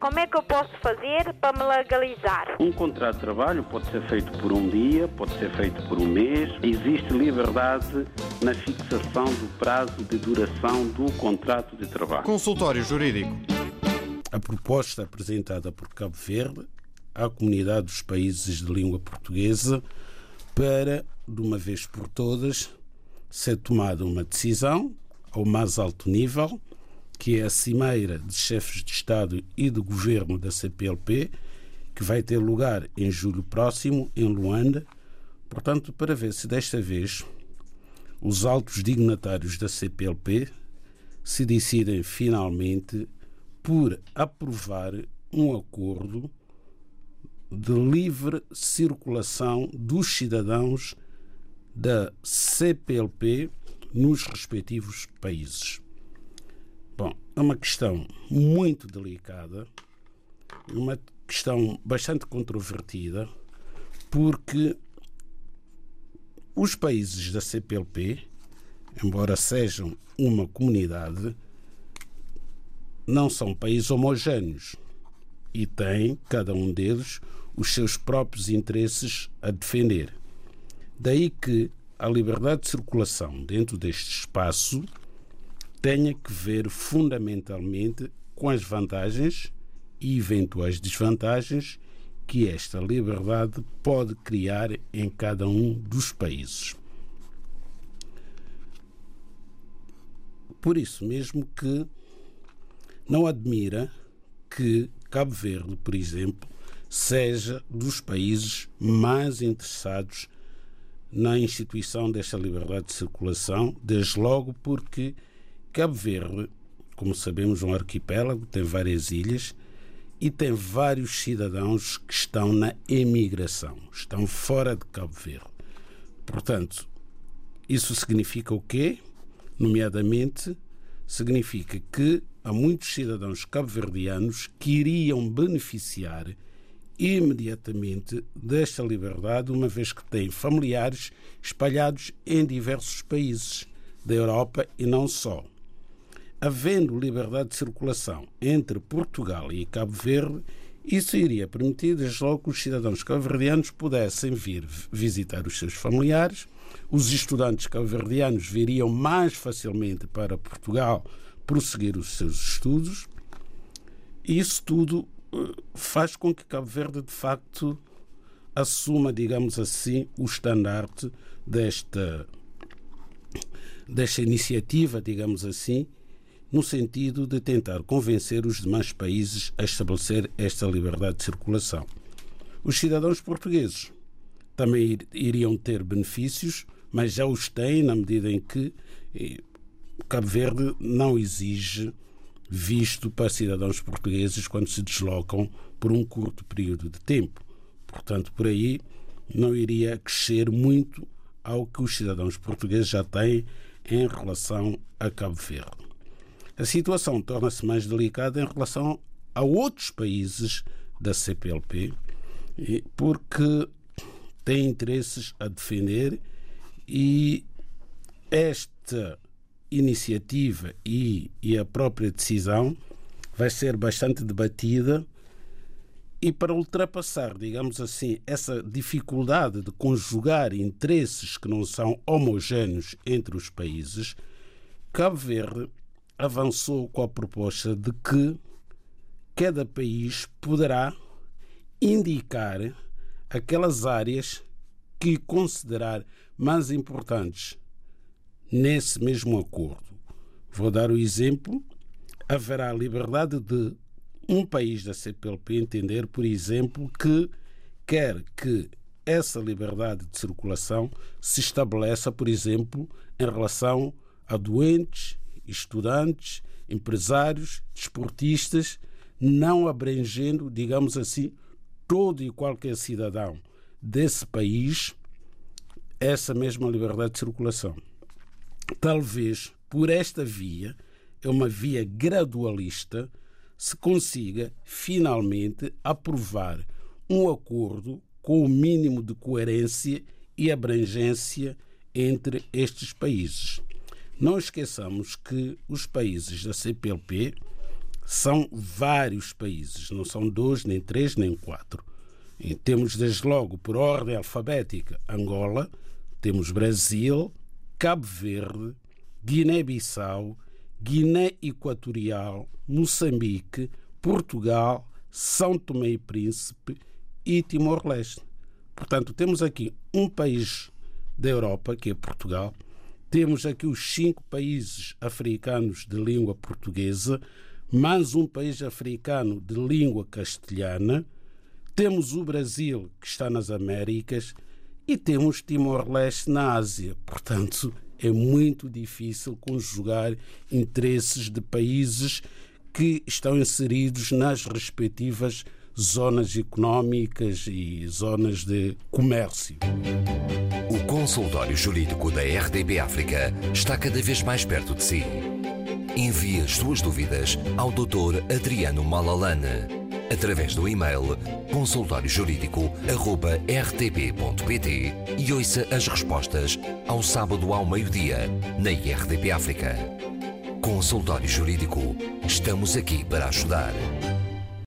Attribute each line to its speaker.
Speaker 1: Como é que eu posso fazer para me legalizar?
Speaker 2: Um contrato de trabalho pode ser feito por um dia, pode ser feito por um mês. Existe liberdade na fixação do prazo de duração do contrato de trabalho.
Speaker 3: Consultório Jurídico.
Speaker 4: A proposta apresentada por Cabo Verde à comunidade dos países de língua portuguesa para, de uma vez por todas, ser tomada uma decisão ao mais alto nível, que é a Cimeira de Chefes de Estado e de Governo da CPLP, que vai ter lugar em julho próximo, em Luanda. Portanto, para ver se desta vez os altos dignatários da CPLP se decidem finalmente por aprovar um acordo de livre circulação dos cidadãos da CPLP nos respectivos países. É uma questão muito delicada, uma questão bastante controvertida, porque os países da CPLP, embora sejam uma comunidade, não são países homogâneos e têm, cada um deles, os seus próprios interesses a defender. Daí que a liberdade de circulação dentro deste espaço tenha que ver fundamentalmente com as vantagens e eventuais desvantagens que esta liberdade pode criar em cada um dos países. Por isso mesmo que não admira que Cabo Verde, por exemplo, seja dos países mais interessados na instituição desta liberdade de circulação, desde logo porque Cabo Verde, como sabemos, é um arquipélago, tem várias ilhas e tem vários cidadãos que estão na emigração, estão fora de Cabo Verde. Portanto, isso significa o quê? Nomeadamente, significa que há muitos cidadãos cabo-verdianos que iriam beneficiar imediatamente desta liberdade, uma vez que têm familiares espalhados em diversos países da Europa e não só. Havendo liberdade de circulação entre Portugal e Cabo Verde, isso iria permitir, desde logo, que os cidadãos cabo-verdianos pudessem vir visitar os seus familiares, os estudantes cabo-verdianos viriam mais facilmente para Portugal prosseguir os seus estudos, e isso tudo faz com que Cabo Verde, de facto, assuma, digamos assim, o estandarte desta, desta iniciativa, digamos assim, no sentido de tentar convencer os demais países a estabelecer esta liberdade de circulação. Os cidadãos portugueses também iriam ter benefícios, mas já os têm na medida em que eh, Cabo Verde não exige visto para cidadãos portugueses quando se deslocam por um curto período de tempo. Portanto, por aí não iria crescer muito ao que os cidadãos portugueses já têm em relação a Cabo Verde. A situação torna-se mais delicada em relação a outros países da CPLP, porque têm interesses a defender e esta iniciativa e, e a própria decisão vai ser bastante debatida. E para ultrapassar, digamos assim, essa dificuldade de conjugar interesses que não são homogéneos entre os países, Cabo Verde avançou com a proposta de que cada país poderá indicar aquelas áreas que considerar mais importantes nesse mesmo acordo. Vou dar o exemplo: haverá liberdade de um país da CPLP entender, por exemplo, que quer que essa liberdade de circulação se estabeleça, por exemplo, em relação a doentes, estudantes, empresários, desportistas, não abrangendo, digamos assim, todo e qualquer cidadão desse país essa mesma liberdade de circulação talvez por esta via, é uma via gradualista, se consiga finalmente aprovar um acordo com o mínimo de coerência e abrangência entre estes países. Não esqueçamos que os países da CPLP são vários países, não são dois, nem três, nem quatro. E temos, desde logo, por ordem alfabética, Angola, temos Brasil, Cabo Verde, Guiné-Bissau, Guiné Equatorial, Moçambique, Portugal, São Tomé e Príncipe e Timor-Leste. Portanto, temos aqui um país da Europa, que é Portugal, temos aqui os cinco países africanos de língua portuguesa, mais um país africano de língua castelhana, temos o Brasil, que está nas Américas, e temos Timor-Leste na Ásia. Portanto, é muito difícil conjugar interesses de países que estão inseridos nas respectivas zonas económicas e zonas de comércio.
Speaker 3: O consultório jurídico da RDB África está cada vez mais perto de si. Envie as suas dúvidas ao Dr. Adriano Malalane através do e-mail consultóriojurídico.rtp.pt e ouça as respostas ao sábado ao meio-dia na RDP África. Consultório Jurídico. Estamos aqui para ajudar.